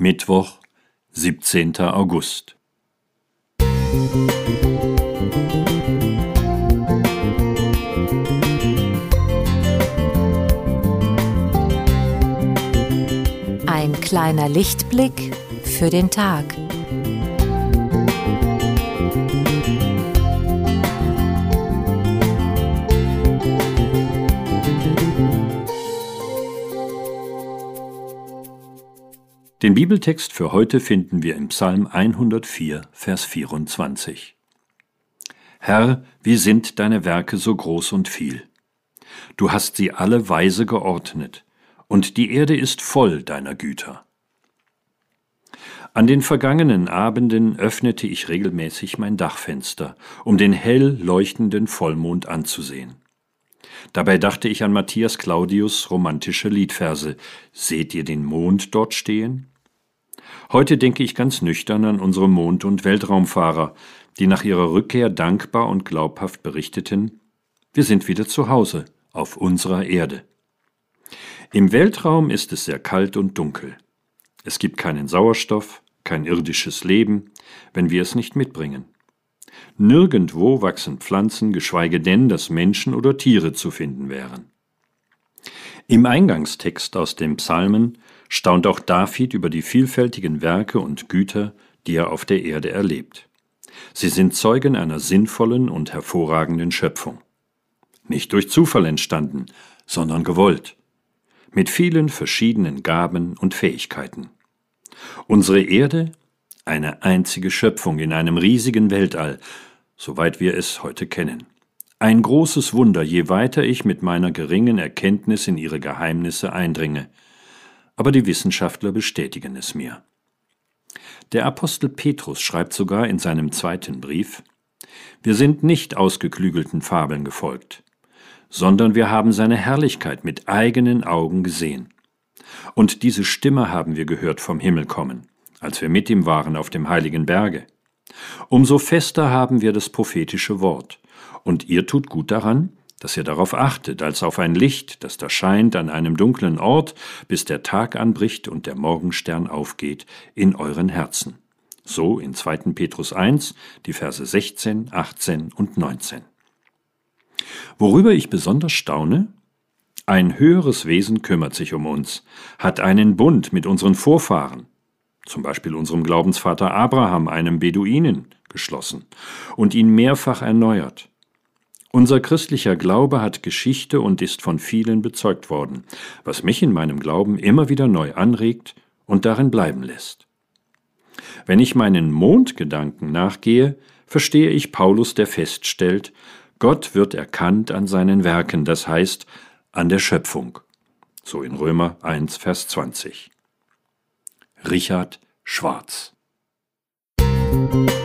Mittwoch, 17. August. Ein kleiner Lichtblick für den Tag. Den Bibeltext für heute finden wir im Psalm 104, Vers 24. Herr, wie sind deine Werke so groß und viel? Du hast sie alle weise geordnet, und die Erde ist voll deiner Güter. An den vergangenen Abenden öffnete ich regelmäßig mein Dachfenster, um den hell leuchtenden Vollmond anzusehen. Dabei dachte ich an Matthias Claudius romantische Liedverse. Seht ihr den Mond dort stehen? Heute denke ich ganz nüchtern an unsere Mond- und Weltraumfahrer, die nach ihrer Rückkehr dankbar und glaubhaft berichteten, wir sind wieder zu Hause, auf unserer Erde. Im Weltraum ist es sehr kalt und dunkel. Es gibt keinen Sauerstoff, kein irdisches Leben, wenn wir es nicht mitbringen. Nirgendwo wachsen Pflanzen, geschweige denn, dass Menschen oder Tiere zu finden wären. Im Eingangstext aus den Psalmen staunt auch David über die vielfältigen Werke und Güter, die er auf der Erde erlebt. Sie sind Zeugen einer sinnvollen und hervorragenden Schöpfung. Nicht durch Zufall entstanden, sondern gewollt. Mit vielen verschiedenen Gaben und Fähigkeiten. Unsere Erde eine einzige Schöpfung in einem riesigen Weltall, soweit wir es heute kennen. Ein großes Wunder, je weiter ich mit meiner geringen Erkenntnis in ihre Geheimnisse eindringe. Aber die Wissenschaftler bestätigen es mir. Der Apostel Petrus schreibt sogar in seinem zweiten Brief, wir sind nicht ausgeklügelten Fabeln gefolgt, sondern wir haben seine Herrlichkeit mit eigenen Augen gesehen. Und diese Stimme haben wir gehört vom Himmel kommen als wir mit ihm waren auf dem heiligen Berge. Umso fester haben wir das prophetische Wort, und ihr tut gut daran, dass ihr darauf achtet, als auf ein Licht, das da scheint an einem dunklen Ort, bis der Tag anbricht und der Morgenstern aufgeht in euren Herzen. So in 2. Petrus 1, die Verse 16, 18 und 19. Worüber ich besonders staune, ein höheres Wesen kümmert sich um uns, hat einen Bund mit unseren Vorfahren, zum Beispiel unserem Glaubensvater Abraham, einem Beduinen, geschlossen und ihn mehrfach erneuert. Unser christlicher Glaube hat Geschichte und ist von vielen bezeugt worden, was mich in meinem Glauben immer wieder neu anregt und darin bleiben lässt. Wenn ich meinen Mondgedanken nachgehe, verstehe ich Paulus, der feststellt, Gott wird erkannt an seinen Werken, das heißt an der Schöpfung. So in Römer 1, Vers 20. Richard Schwarz. Musik